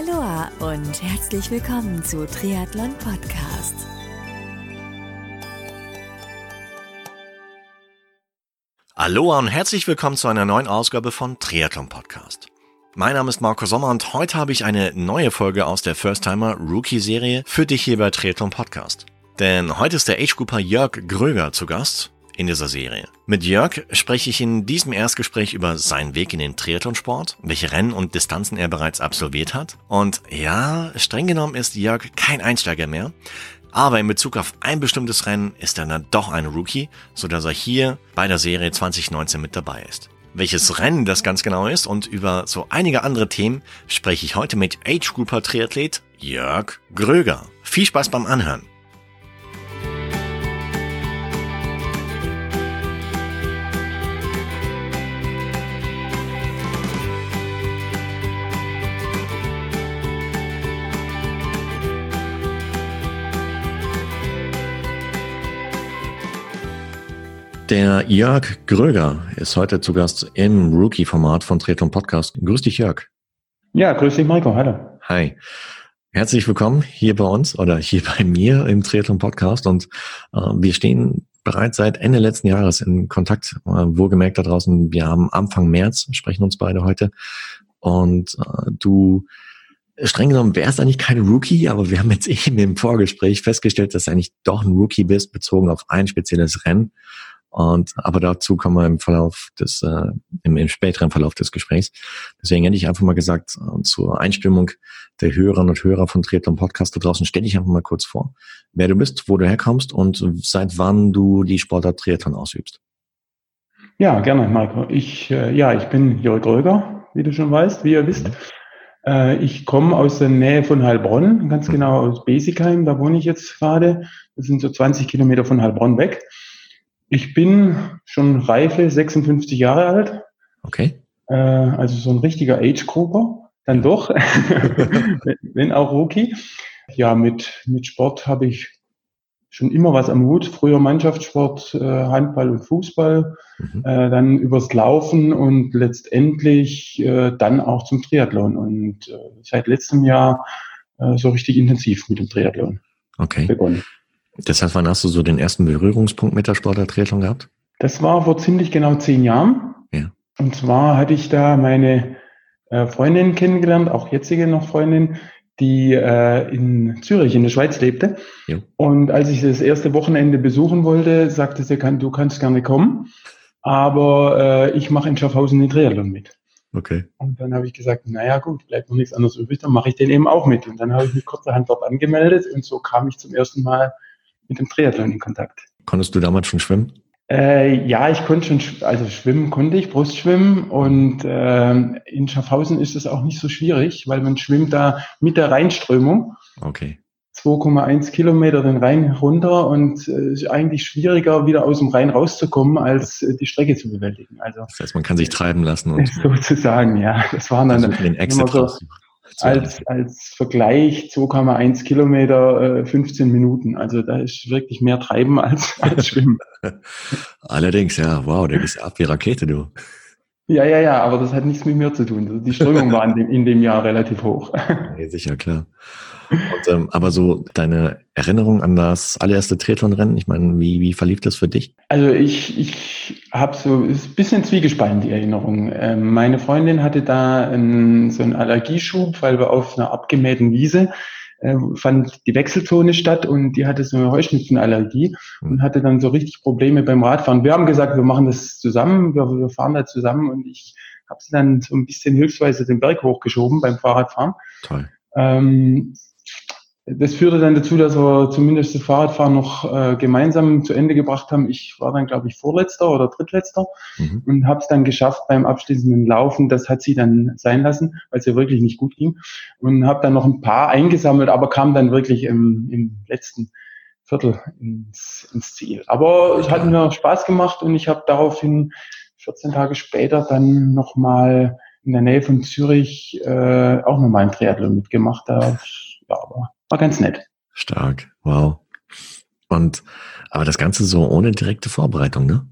Aloha und herzlich willkommen zu Triathlon Podcast. Aloha und herzlich willkommen zu einer neuen Ausgabe von Triathlon Podcast. Mein Name ist Marco Sommer und heute habe ich eine neue Folge aus der First Timer Rookie Serie für dich hier bei Triathlon Podcast. Denn heute ist der Age-Grouper Jörg Gröger zu Gast in dieser Serie. Mit Jörg spreche ich in diesem Erstgespräch über seinen Weg in den Triathlonsport, welche Rennen und Distanzen er bereits absolviert hat. Und ja, streng genommen ist Jörg kein Einsteiger mehr. Aber in Bezug auf ein bestimmtes Rennen ist er dann doch ein Rookie, so dass er hier bei der Serie 2019 mit dabei ist. Welches Rennen das ganz genau ist und über so einige andere Themen spreche ich heute mit Age Grouper Triathlet Jörg Gröger. Viel Spaß beim Anhören. Der Jörg Gröger ist heute zu Gast im Rookie-Format von Triathlon Podcast. Grüß dich, Jörg. Ja, grüß dich, Maiko. Hallo. Hi. Herzlich willkommen hier bei uns oder hier bei mir im Triathlon Podcast und äh, wir stehen bereits seit Ende letzten Jahres in Kontakt. Äh, wohlgemerkt da draußen, wir haben Anfang März, sprechen uns beide heute und äh, du streng genommen wärst eigentlich kein Rookie, aber wir haben jetzt eben im Vorgespräch festgestellt, dass du eigentlich doch ein Rookie bist, bezogen auf ein spezielles Rennen. Und aber dazu kommen wir im Verlauf des, äh, im, im späteren Verlauf des Gesprächs. Deswegen hätte ich einfach mal gesagt, äh, zur Einstimmung der Hörerinnen und Hörer von Triathlon Podcast da draußen, stell dich einfach mal kurz vor, wer du bist, wo du herkommst und seit wann du die Sportart Triathlon ausübst. Ja, gerne, Marco. Ich, äh, ja, ich bin Jörg Röger, wie du schon weißt, wie ihr wisst. Mhm. Äh, ich komme aus der Nähe von Heilbronn, ganz mhm. genau aus Besigheim, da wohne ich jetzt gerade. Das sind so 20 Kilometer von Heilbronn weg. Ich bin schon reife 56 Jahre alt. Okay. Äh, also so ein richtiger Age-Grouper, dann doch, wenn auch Rookie. Ja, mit, mit Sport habe ich schon immer was am Hut. Früher Mannschaftssport, äh, Handball und Fußball, mhm. äh, dann übers Laufen und letztendlich äh, dann auch zum Triathlon. Und äh, seit letztem Jahr äh, so richtig intensiv mit dem Triathlon okay. begonnen. Das heißt, wann hast du so den ersten Berührungspunkt mit der Sportart Triathlon gehabt? Das war vor ziemlich genau zehn Jahren. Ja. Und zwar hatte ich da meine äh, Freundin kennengelernt, auch jetzige noch Freundin, die äh, in Zürich in der Schweiz lebte. Ja. Und als ich das erste Wochenende besuchen wollte, sagte sie, kann, du kannst gerne kommen, aber äh, ich mache in Schaffhausen den Triathlon mit. Okay. Und dann habe ich gesagt, naja gut, bleibt noch nichts anderes übrig, dann mache ich den eben auch mit. Und dann habe ich mich kurzerhand dort angemeldet und so kam ich zum ersten Mal mit dem Triathlon in Kontakt. Konntest du damals schon schwimmen? Äh, ja, ich konnte schon, also schwimmen konnte ich, Brustschwimmen und äh, in Schaffhausen ist es auch nicht so schwierig, weil man schwimmt da mit der Rheinströmung. Okay. 2,1 Kilometer den Rhein runter und es äh, ist eigentlich schwieriger, wieder aus dem Rhein rauszukommen, als äh, die Strecke zu bewältigen. Also, das heißt, man kann sich treiben lassen. Und sozusagen, ja. Das waren dann den Exit so, als, als Vergleich 2,1 Kilometer, äh, 15 Minuten. Also da ist wirklich mehr Treiben als, als Schwimmen. Allerdings, ja, wow, der ist ab wie Rakete, du. Ja, ja, ja, aber das hat nichts mit mir zu tun. Die Strömung war in dem, in dem Jahr relativ hoch. Ja, sicher, klar. Und, ähm, aber so deine Erinnerung an das allererste Triathlon-Rennen, ich meine, wie, wie verlief das für dich? Also ich, ich habe so ist ein bisschen zwiegespalten, die Erinnerung. Ähm, meine Freundin hatte da einen, so einen Allergieschub, weil wir auf einer abgemähten Wiese äh, fand die Wechselzone statt und die hatte so eine Heuschnupfenallergie und hm. hatte dann so richtig Probleme beim Radfahren. Wir haben gesagt, wir machen das zusammen, wir, wir fahren da zusammen und ich habe sie dann so ein bisschen hilfsweise den Berg hochgeschoben beim Fahrradfahren. Toll. Ähm, das führte dann dazu, dass wir zumindest das Fahrradfahren noch äh, gemeinsam zu Ende gebracht haben. Ich war dann, glaube ich, Vorletzter oder Drittletzter mhm. und habe es dann geschafft beim abschließenden Laufen. Das hat sie dann sein lassen, weil es ja wirklich nicht gut ging. Und habe dann noch ein paar eingesammelt, aber kam dann wirklich im, im letzten Viertel ins, ins Ziel. Aber es hat mir Spaß gemacht und ich habe daraufhin 14 Tage später dann nochmal in der Nähe von Zürich äh, auch nochmal ein Triathlon mitgemacht. Da ja, aber war ganz nett. Stark, wow. Und aber das Ganze so ohne direkte Vorbereitung, ne?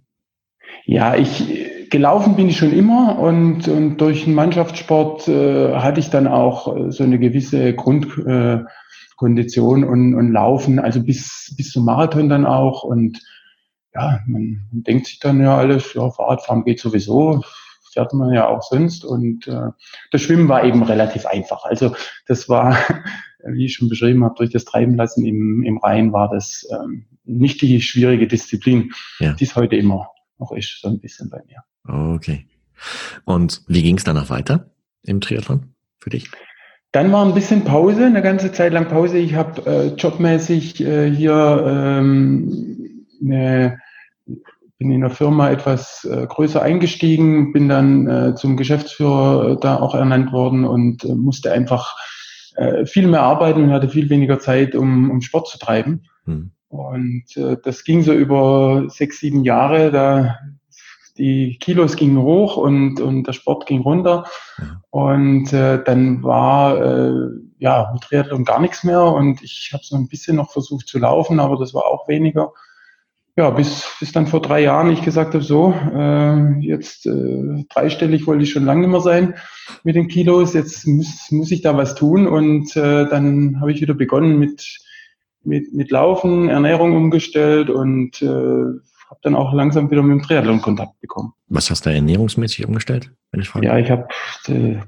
Ja, ich gelaufen bin ich schon immer und, und durch den Mannschaftssport äh, hatte ich dann auch äh, so eine gewisse Grundkondition äh, und, und Laufen, also bis, bis zum Marathon dann auch. Und ja, man denkt sich dann ja alles, ja, Fahrradfahren geht sowieso, fährt man ja auch sonst. Und äh, das Schwimmen war eben relativ einfach. Also das war, wie ich schon beschrieben habe, durch das Treiben lassen im, im Rhein war das ähm, nicht die schwierige Disziplin, ja. die es heute immer noch ist, so ein bisschen bei mir. Okay. Und wie ging es danach weiter im Triathlon für dich? Dann war ein bisschen Pause, eine ganze Zeit lang Pause. Ich habe äh, jobmäßig äh, hier ähm, eine, bin in der Firma etwas äh, größer eingestiegen, bin dann äh, zum Geschäftsführer äh, da auch ernannt worden und äh, musste einfach äh, viel mehr arbeiten und hatte viel weniger Zeit, um, um Sport zu treiben. Hm. Und äh, das ging so über sechs, sieben Jahre. Da die Kilos gingen hoch und, und der Sport ging runter. Ja. Und äh, dann war äh, ja mit Triathlon gar nichts mehr und ich habe so ein bisschen noch versucht zu laufen, aber das war auch weniger. Ja, bis, bis dann vor drei Jahren ich gesagt habe, so, äh, jetzt äh, dreistellig wollte ich schon lange nicht mehr sein mit den Kilos, jetzt muss, muss ich da was tun. Und äh, dann habe ich wieder begonnen mit mit, mit Laufen, Ernährung umgestellt und äh, habe dann auch langsam wieder mit dem Triathlon Kontakt bekommen. Was hast du ernährungsmäßig umgestellt, wenn ich frage? Ja, ich habe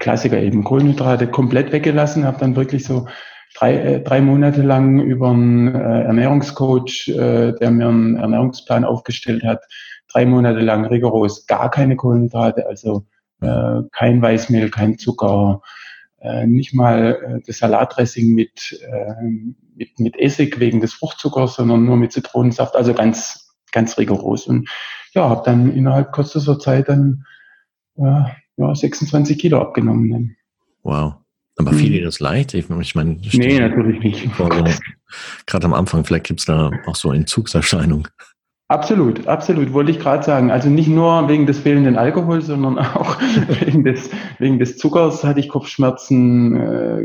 Klassiker eben Kohlenhydrate komplett weggelassen, habe dann wirklich so drei, äh, drei Monate lang über einen äh, Ernährungscoach, äh, der mir einen Ernährungsplan aufgestellt hat, drei Monate lang rigoros gar keine Kohlenhydrate, also äh, kein Weißmehl, kein Zucker, äh, nicht mal äh, das Salatdressing mit, äh, mit, mit Essig wegen des Fruchtzuckers, sondern nur mit Zitronensaft, also ganz, ganz rigoros. Und ja, habe dann innerhalb kürzester Zeit dann äh, ja, 26 Kilo abgenommen. Wow. Aber fiel dir das leicht? Ich, ich meine, nee, natürlich nicht. Gerade am Anfang, vielleicht gibt es da auch so Entzugserscheinungen. Absolut, absolut, wollte ich gerade sagen. Also nicht nur wegen des fehlenden Alkohols, sondern auch wegen, des, wegen des Zuckers hatte ich Kopfschmerzen, äh,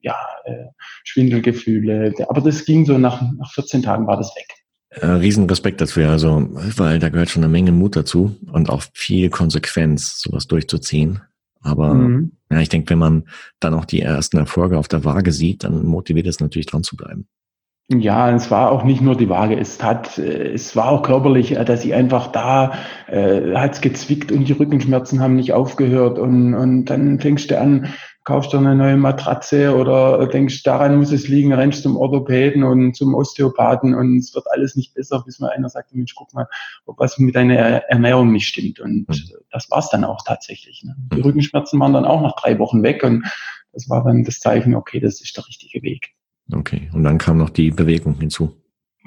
ja, äh, Schwindelgefühle. Aber das ging so nach, nach 14 Tagen war das weg. Äh, Riesenrespekt dafür, also, weil da gehört schon eine Menge Mut dazu und auch viel Konsequenz, sowas durchzuziehen. Aber mhm. ja, ich denke, wenn man dann auch die ersten Erfolge auf der Waage sieht, dann motiviert es natürlich dran zu bleiben. Ja, es war auch nicht nur die Waage. Es hat, äh, es war auch körperlich, äh, dass ich einfach da äh, hat's gezwickt und die Rückenschmerzen haben nicht aufgehört und und dann fängst du an, kaufst du eine neue Matratze oder denkst, daran muss es liegen, rennst zum Orthopäden und zum Osteopathen und es wird alles nicht besser, bis mal einer sagt, Mensch, guck mal, ob was mit deiner Ernährung nicht stimmt. Und mhm. das war's dann auch tatsächlich. Ne? Die hm. Rückenschmerzen waren dann auch nach drei Wochen weg und das war dann das Zeichen, okay, das ist der richtige Weg. Okay, und dann kam noch die Bewegung hinzu.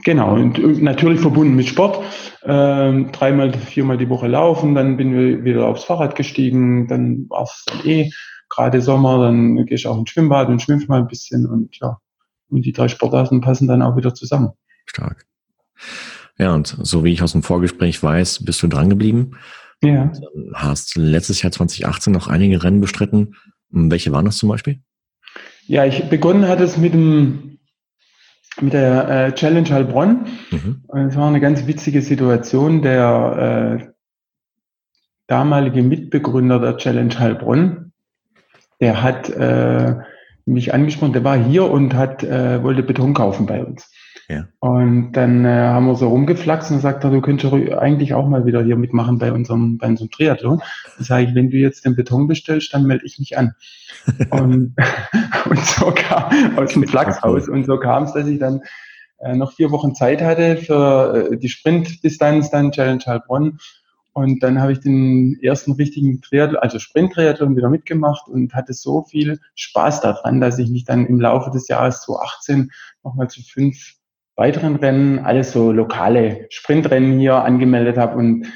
Genau, und natürlich verbunden mit Sport. Ähm, dreimal, viermal die Woche laufen, dann bin ich wieder aufs Fahrrad gestiegen, dann war es eh gerade Sommer, dann gehe ich auch ins Schwimmbad und schwimme mal ein bisschen und ja, und die drei Sportarten passen dann auch wieder zusammen. Stark. Ja, und so wie ich aus dem Vorgespräch weiß, bist du dran geblieben. Ja. Und hast letztes Jahr 2018 noch einige Rennen bestritten. Welche waren das zum Beispiel? Ja, ich begonnen hat es mit dem mit der äh, Challenge Heilbronn. Mhm. Und es war eine ganz witzige Situation. Der äh, damalige Mitbegründer der Challenge Heilbronn, der hat äh, mich angesprochen, der war hier und hat äh, wollte Beton kaufen bei uns. Ja. Und dann äh, haben wir so rumgeflaxt und sagt er, du könntest eigentlich auch mal wieder hier mitmachen bei unserem, bei unserem Triathlon. Dann sage ich, wenn du jetzt den Beton bestellst, dann melde ich mich an. und, und so kam aus dem Flachshaus. Und so kam es, dass ich dann äh, noch vier Wochen Zeit hatte für äh, die Sprintdistanz, dann Challenge Heilbronn. Und dann habe ich den ersten richtigen Triathlon, also Sprint-Triathlon wieder mitgemacht und hatte so viel Spaß daran, dass ich mich dann im Laufe des Jahres 2018 nochmal zu fünf weiteren Rennen, alles so lokale Sprintrennen hier angemeldet habe und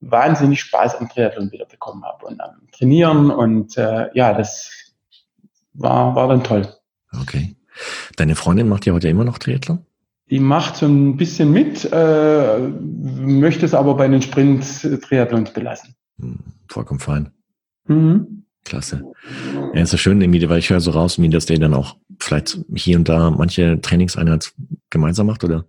wahnsinnig Spaß am Triathlon wieder bekommen habe und am Trainieren und äh, ja, das war, war dann toll. Okay. Deine Freundin macht ja heute immer noch Triathlon? Die macht so ein bisschen mit, äh, möchte es aber bei den Sprint-Triathlons belassen. Hm, vollkommen fein. Mhm. Klasse. Ja, ist ja schön, irgendwie, weil ich höre so raus, wie dass der dann auch vielleicht hier und da manche Trainingseinheit gemeinsam macht, oder?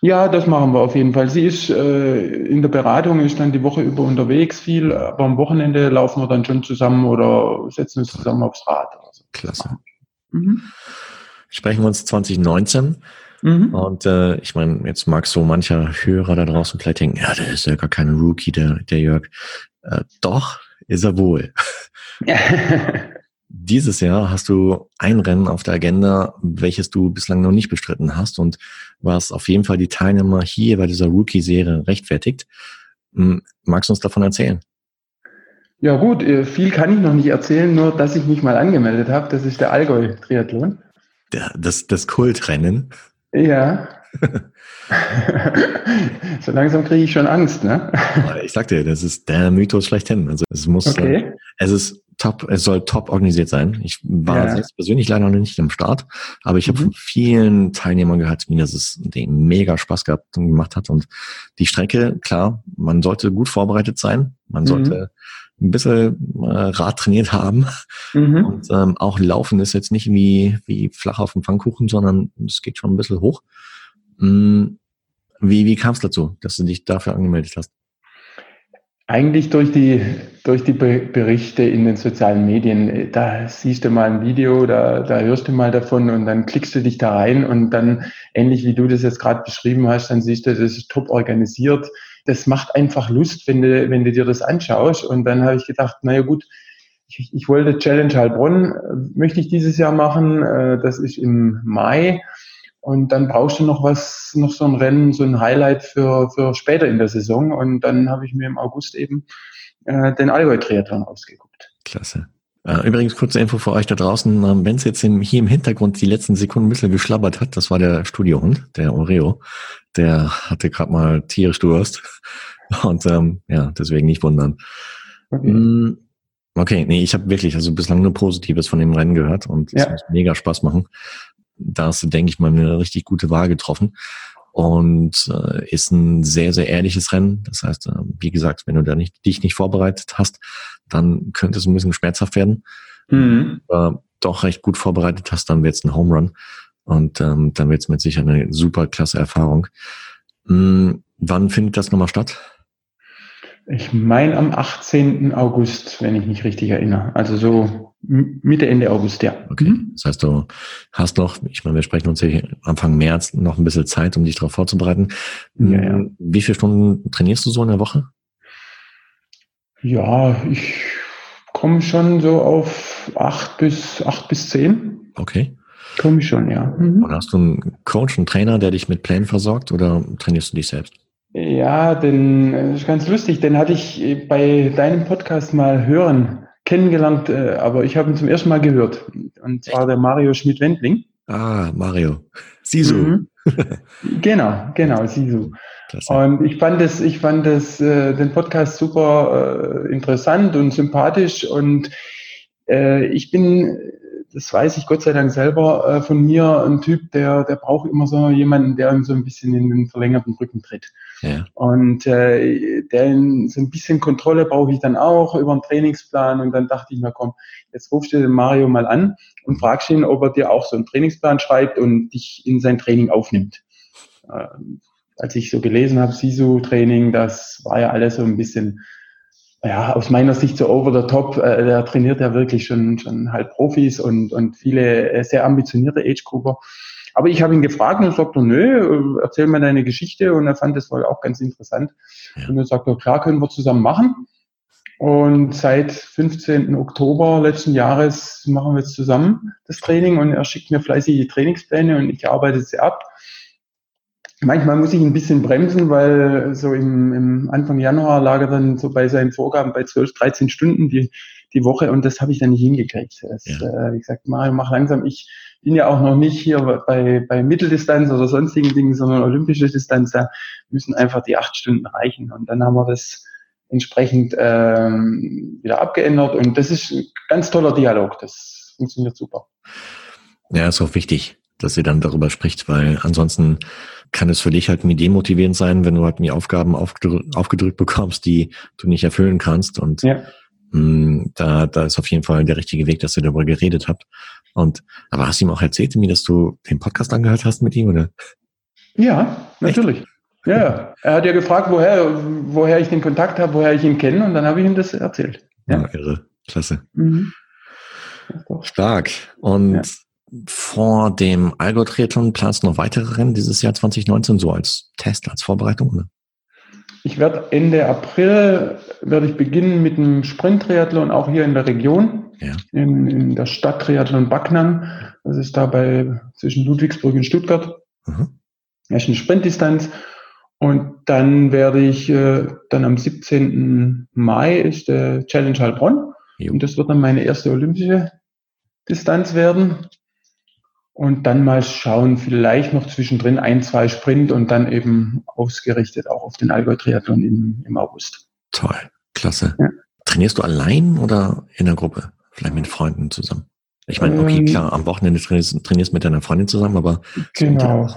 Ja, das machen wir auf jeden Fall. Sie ist äh, in der Beratung, ist dann die Woche über unterwegs viel, aber am Wochenende laufen wir dann schon zusammen oder setzen uns zusammen aufs Rad. Also. Klasse. Mhm. Sprechen wir uns 2019. Mhm. Und äh, ich meine, jetzt mag so mancher Hörer da draußen vielleicht denken, ja, der ist ja gar kein Rookie, der, der Jörg. Äh, doch, ist er wohl. Dieses Jahr hast du ein Rennen auf der Agenda, welches du bislang noch nicht bestritten hast und was auf jeden Fall die Teilnehmer hier bei dieser Rookie-Serie rechtfertigt. Hm, magst du uns davon erzählen? Ja gut, äh, viel kann ich noch nicht erzählen, nur dass ich mich mal angemeldet habe. Das ist der Allgäu-Triathlon. Das, das Kultrennen. Ja. so langsam kriege ich schon Angst, ne? ich sag dir, das ist der Mythos schlechthin. Also es muss, okay. es ist top, es soll top organisiert sein. Ich war ja. selbst persönlich leider noch nicht am Start, aber ich habe mhm. von vielen Teilnehmern gehört, wie das es denen mega Spaß gehabt und gemacht hat. Und die Strecke, klar, man sollte gut vorbereitet sein. Man mhm. sollte ein bisschen äh, Rad trainiert haben. Mhm. Und ähm, auch Laufen ist jetzt nicht wie, wie flach auf dem Pfannkuchen, sondern es geht schon ein bisschen hoch. Mhm. Wie, wie kam es dazu, dass du dich dafür angemeldet hast? Eigentlich durch die, durch die Berichte in den sozialen Medien. Da siehst du mal ein Video, da, da hörst du mal davon und dann klickst du dich da rein und dann, ähnlich wie du das jetzt gerade beschrieben hast, dann siehst du, das ist top organisiert das macht einfach Lust, wenn du, wenn du dir das anschaust. Und dann habe ich gedacht, naja gut, ich, ich wollte Challenge Heilbronn, äh, möchte ich dieses Jahr machen. Äh, das ist im Mai. Und dann brauchst du noch was, noch so ein Rennen, so ein Highlight für, für später in der Saison. Und dann habe ich mir im August eben äh, den Allgäu-Triathlon ausgeguckt. Klasse. Äh, übrigens, kurze Info für euch da draußen. Ähm, Wenn es jetzt im, hier im Hintergrund die letzten Sekunden ein bisschen geschlabbert hat, das war der Studiohund, der Oreo. Der hatte gerade mal tierisch Durst. Und ähm, ja, deswegen nicht wundern. Okay, mm, okay nee, ich habe wirklich also bislang nur Positives von dem Rennen gehört und es ja. muss mega Spaß machen. Da hast du, denke ich mal, eine richtig gute Wahl getroffen und äh, ist ein sehr, sehr ehrliches Rennen. Das heißt, äh, wie gesagt, wenn du da nicht, dich nicht vorbereitet hast, dann könnte es ein bisschen schmerzhaft werden. Mhm. Äh, doch recht gut vorbereitet hast, dann wird es ein Home Run und ähm, dann wird es mit sicher eine super klasse Erfahrung. Mhm. Wann findet das nochmal statt? Ich meine am 18. August, wenn ich mich richtig erinnere. Also so Mitte, Ende August, ja. Okay. Mhm. Das heißt, du hast noch, ich meine, wir sprechen uns hier Anfang März noch ein bisschen Zeit, um dich darauf vorzubereiten. Ja, ja. Wie viele Stunden trainierst du so in der Woche? Ja, ich komme schon so auf acht bis acht bis zehn. Okay. Komme ich schon, ja. Mhm. Und hast du einen Coach, einen Trainer, der dich mit Plänen versorgt oder trainierst du dich selbst? Ja, den das ist ganz lustig, den hatte ich bei deinem Podcast mal hören kennengelernt, äh, aber ich habe ihn zum ersten Mal gehört. Und zwar der Mario Schmidt-Wendling. Ah, Mario. Sisu. Mhm. genau, genau, Sisu. Klasse. Und ich fand es, ich fand es, äh, den Podcast super äh, interessant und sympathisch und äh, ich bin, das weiß ich Gott sei Dank selber äh, von mir, ein Typ, der, der braucht immer so jemanden, der ihm so ein bisschen in den verlängerten Rücken tritt. Ja. Und äh, der, so ein bisschen Kontrolle brauche ich dann auch über einen Trainingsplan. Und dann dachte ich mir, komm, jetzt rufst du den Mario mal an und fragst ihn, ob er dir auch so einen Trainingsplan schreibt und dich in sein Training aufnimmt. Äh, als ich so gelesen habe, SISU-Training, das war ja alles so ein bisschen, ja, aus meiner Sicht so over the top. Äh, der trainiert ja wirklich schon, schon halt Profis und, und viele äh, sehr ambitionierte Age-Grupper. Aber ich habe ihn gefragt und er sagte, nö, erzähl mir deine Geschichte und er fand das wohl auch ganz interessant. Ja. Und er sagte, klar, können wir zusammen machen. Und seit 15. Oktober letzten Jahres machen wir jetzt zusammen das Training und er schickt mir fleißig die Trainingspläne und ich arbeite sie ab. Manchmal muss ich ein bisschen bremsen, weil so im, im Anfang Januar lag er dann so bei seinen Vorgaben bei 12, 13 Stunden die, die Woche und das habe ich dann nicht hingekriegt. Das, ja. äh, wie gesagt, Mario, mach langsam. Ich bin ja auch noch nicht hier bei, bei Mitteldistanz oder sonstigen Dingen, sondern olympische Distanz. Da müssen einfach die acht Stunden reichen. Und dann haben wir das entsprechend ähm, wieder abgeändert. Und das ist ein ganz toller Dialog. Das funktioniert super. Ja, ist auch wichtig, dass ihr dann darüber spricht, weil ansonsten kann es für dich halt nie demotivierend sein, wenn du halt nie Aufgaben aufgedrückt, aufgedrückt bekommst, die du nicht erfüllen kannst. Und ja. mh, mm, da, da ist auf jeden Fall der richtige Weg, dass ihr darüber geredet habt. Und aber hast du ihm auch erzählt, mir, dass du den Podcast angehört hast mit ihm, oder? Ja, natürlich. Echt? Ja, ja. Er hat ja gefragt, woher, woher ich den Kontakt habe, woher ich ihn kenne und dann habe ich ihm das erzählt. Ja, ja irre. Klasse. Mhm. Stark. Und. Vor dem Allgäu-Triathlon planst du noch weitere Rennen dieses Jahr 2019 so als Test, als Vorbereitung? Oder? Ich werde Ende April werde ich beginnen mit einem Sprint-Triathlon auch hier in der Region, ja. in, in der Stadt Triathlon Backnang. Das ist da bei zwischen Ludwigsburg und Stuttgart. Mhm. Das ist eine Sprintdistanz. Und dann werde ich äh, dann am 17. Mai ist der Challenge Heilbronn. Jo. Und das wird dann meine erste olympische Distanz werden. Und dann mal schauen, vielleicht noch zwischendrin ein, zwei Sprint und dann eben ausgerichtet auch auf den Allgäu-Triathlon im, im August. Toll, klasse. Ja. Trainierst du allein oder in der Gruppe? Vielleicht mit Freunden zusammen? Ich meine, okay, ähm, klar, am Wochenende trainierst, trainierst mit deiner Freundin zusammen, aber. Genau.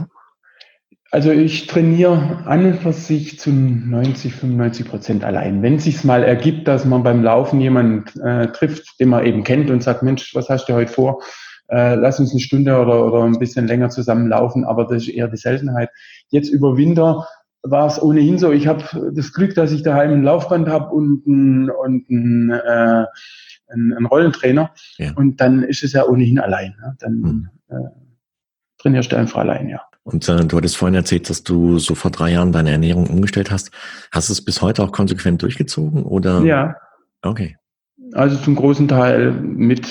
Also ich trainiere an und für sich zu 90, 95 Prozent allein. Wenn es sich mal ergibt, dass man beim Laufen jemanden äh, trifft, den man eben kennt und sagt, Mensch, was hast du heute vor? Äh, lass uns eine Stunde oder, oder ein bisschen länger zusammen laufen, aber das ist eher die Seltenheit. Jetzt über Winter war es ohnehin so, ich habe das Glück, dass ich daheim ein Laufband habe und ein, und ein, äh, ein, ein Rollentrainer ja. und dann ist es ja ohnehin allein. Ne? Dann hm. äh, trainierst du einfach allein, ja. Und äh, du hattest vorhin erzählt, dass du so vor drei Jahren deine Ernährung umgestellt hast. Hast du es bis heute auch konsequent durchgezogen oder? Ja. Okay. Also zum großen Teil mit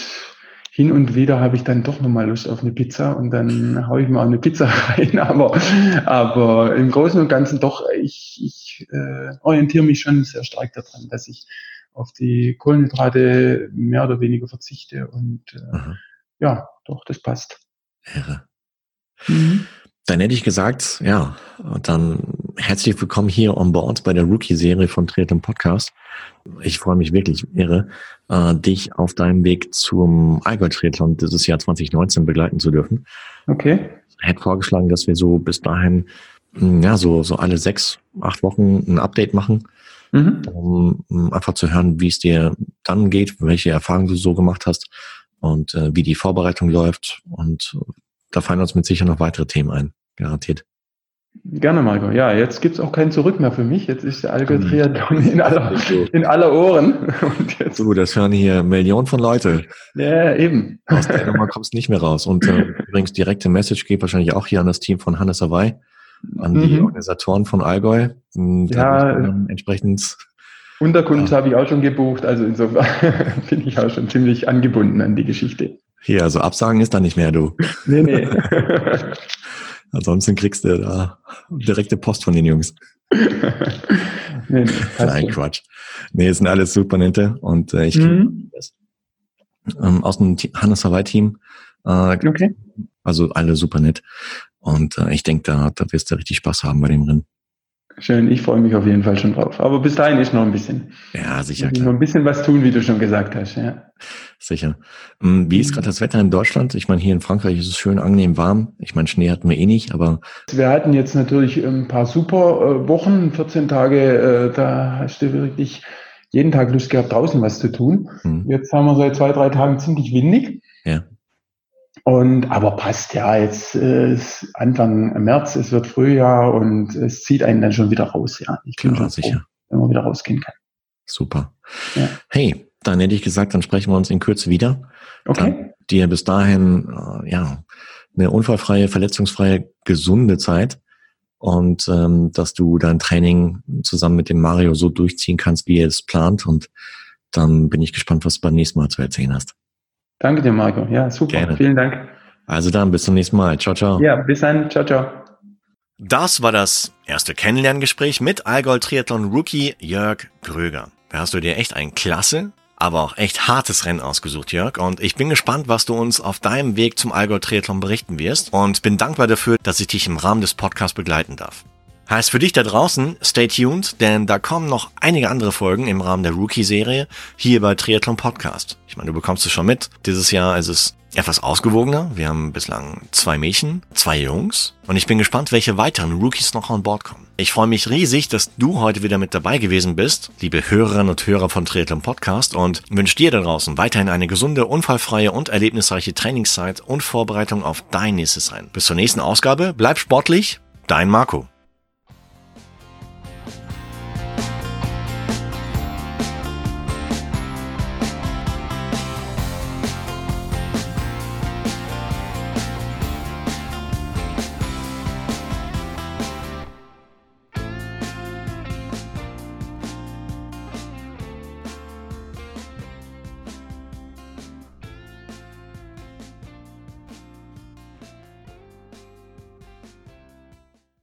hin und wieder habe ich dann doch nochmal Lust auf eine Pizza und dann haue ich mal eine Pizza rein. Aber, aber im Großen und Ganzen doch, ich, ich äh, orientiere mich schon sehr stark daran, dass ich auf die Kohlenhydrate mehr oder weniger verzichte. Und äh, ja, doch, das passt. Irre. Mhm. Dann hätte ich gesagt, ja, dann herzlich willkommen hier on board bei der Rookie-Serie von Triathlon Podcast. Ich freue mich wirklich irre, äh, dich auf deinem Weg zum Allgäu-Triathlon dieses Jahr 2019 begleiten zu dürfen. Okay. Ich hätte vorgeschlagen, dass wir so bis dahin, hm, ja, so, so alle sechs, acht Wochen ein Update machen, mhm. um, um einfach zu hören, wie es dir dann geht, welche Erfahrungen du so gemacht hast und äh, wie die Vorbereitung läuft und da fallen uns mit Sicherheit noch weitere Themen ein, garantiert. Gerne, Marco. Ja, jetzt gibt's auch kein Zurück mehr für mich. Jetzt ist der Allgäu Triathlon in aller, in aller Ohren. Und du, das hören hier Millionen von Leute. Ja, eben. Aus der Nummer kommst nicht mehr raus. Und äh, übrigens direkte Message geht wahrscheinlich auch hier an das Team von Hannes Hawaii, an mhm. die Organisatoren von Allgäu. Hm, da ja, entsprechend Unterkunft ja. habe ich auch schon gebucht, also insofern bin ich auch schon ziemlich angebunden an die Geschichte. Hier, also Absagen ist da nicht mehr, du. Nee, nee. Ansonsten kriegst du da direkte Post von den Jungs. nee, nee, Nein, Quatsch. Nee, es sind alles super nette und äh, ich mhm. ähm, aus dem Hannes Hawaii-Team. Äh, okay. Also alle super nett. Und äh, ich denke, da, da wirst du richtig Spaß haben bei dem Rennen. Schön, ich freue mich auf jeden Fall schon drauf. Aber bis dahin ist noch ein bisschen. Ja, sicher. Noch ein bisschen was tun, wie du schon gesagt hast. Ja. Sicher. Hm, wie ist gerade das Wetter in Deutschland? Ich meine, hier in Frankreich ist es schön angenehm warm. Ich meine, Schnee hatten wir eh nicht, aber. Wir hatten jetzt natürlich ein paar super äh, Wochen, 14 Tage, äh, da hast du wirklich jeden Tag Lust gehabt, draußen was zu tun. Hm. Jetzt haben wir seit zwei, drei Tagen ziemlich windig. Ja. Und aber passt ja, jetzt äh, ist Anfang März, es wird Frühjahr und es zieht einen dann schon wieder raus, ja. Ich bin Klar, schon sicher. Froh, wenn man wieder rausgehen kann. Super. Ja. Hey, dann hätte ich gesagt, dann sprechen wir uns in Kürze wieder. Okay. Dann dir bis dahin, äh, ja, eine unfallfreie, verletzungsfreie, gesunde Zeit und ähm, dass du dein Training zusammen mit dem Mario so durchziehen kannst, wie er es plant. Und dann bin ich gespannt, was du beim nächsten Mal zu erzählen hast. Danke dir, Marco. Ja, super. Gerne. Vielen Dank. Also dann, bis zum nächsten Mal. Ciao, ciao. Ja, bis dann. Ciao, ciao. Das war das erste Kennenlerngespräch mit Allgäu Triathlon Rookie Jörg Gröger. Da hast du dir echt ein klasse, aber auch echt hartes Rennen ausgesucht, Jörg. Und ich bin gespannt, was du uns auf deinem Weg zum Allgäu Triathlon berichten wirst. Und bin dankbar dafür, dass ich dich im Rahmen des Podcasts begleiten darf. Heißt für dich da draußen, stay tuned, denn da kommen noch einige andere Folgen im Rahmen der Rookie-Serie hier bei Triathlon Podcast. Ich meine, du bekommst es schon mit. Dieses Jahr ist es etwas ausgewogener. Wir haben bislang zwei Mädchen, zwei Jungs und ich bin gespannt, welche weiteren Rookies noch an Bord kommen. Ich freue mich riesig, dass du heute wieder mit dabei gewesen bist, liebe Hörerinnen und Hörer von Triathlon Podcast und wünsche dir da draußen weiterhin eine gesunde, unfallfreie und erlebnisreiche Trainingszeit und Vorbereitung auf dein nächstes Rennen. Bis zur nächsten Ausgabe, bleib sportlich, Dein Marco.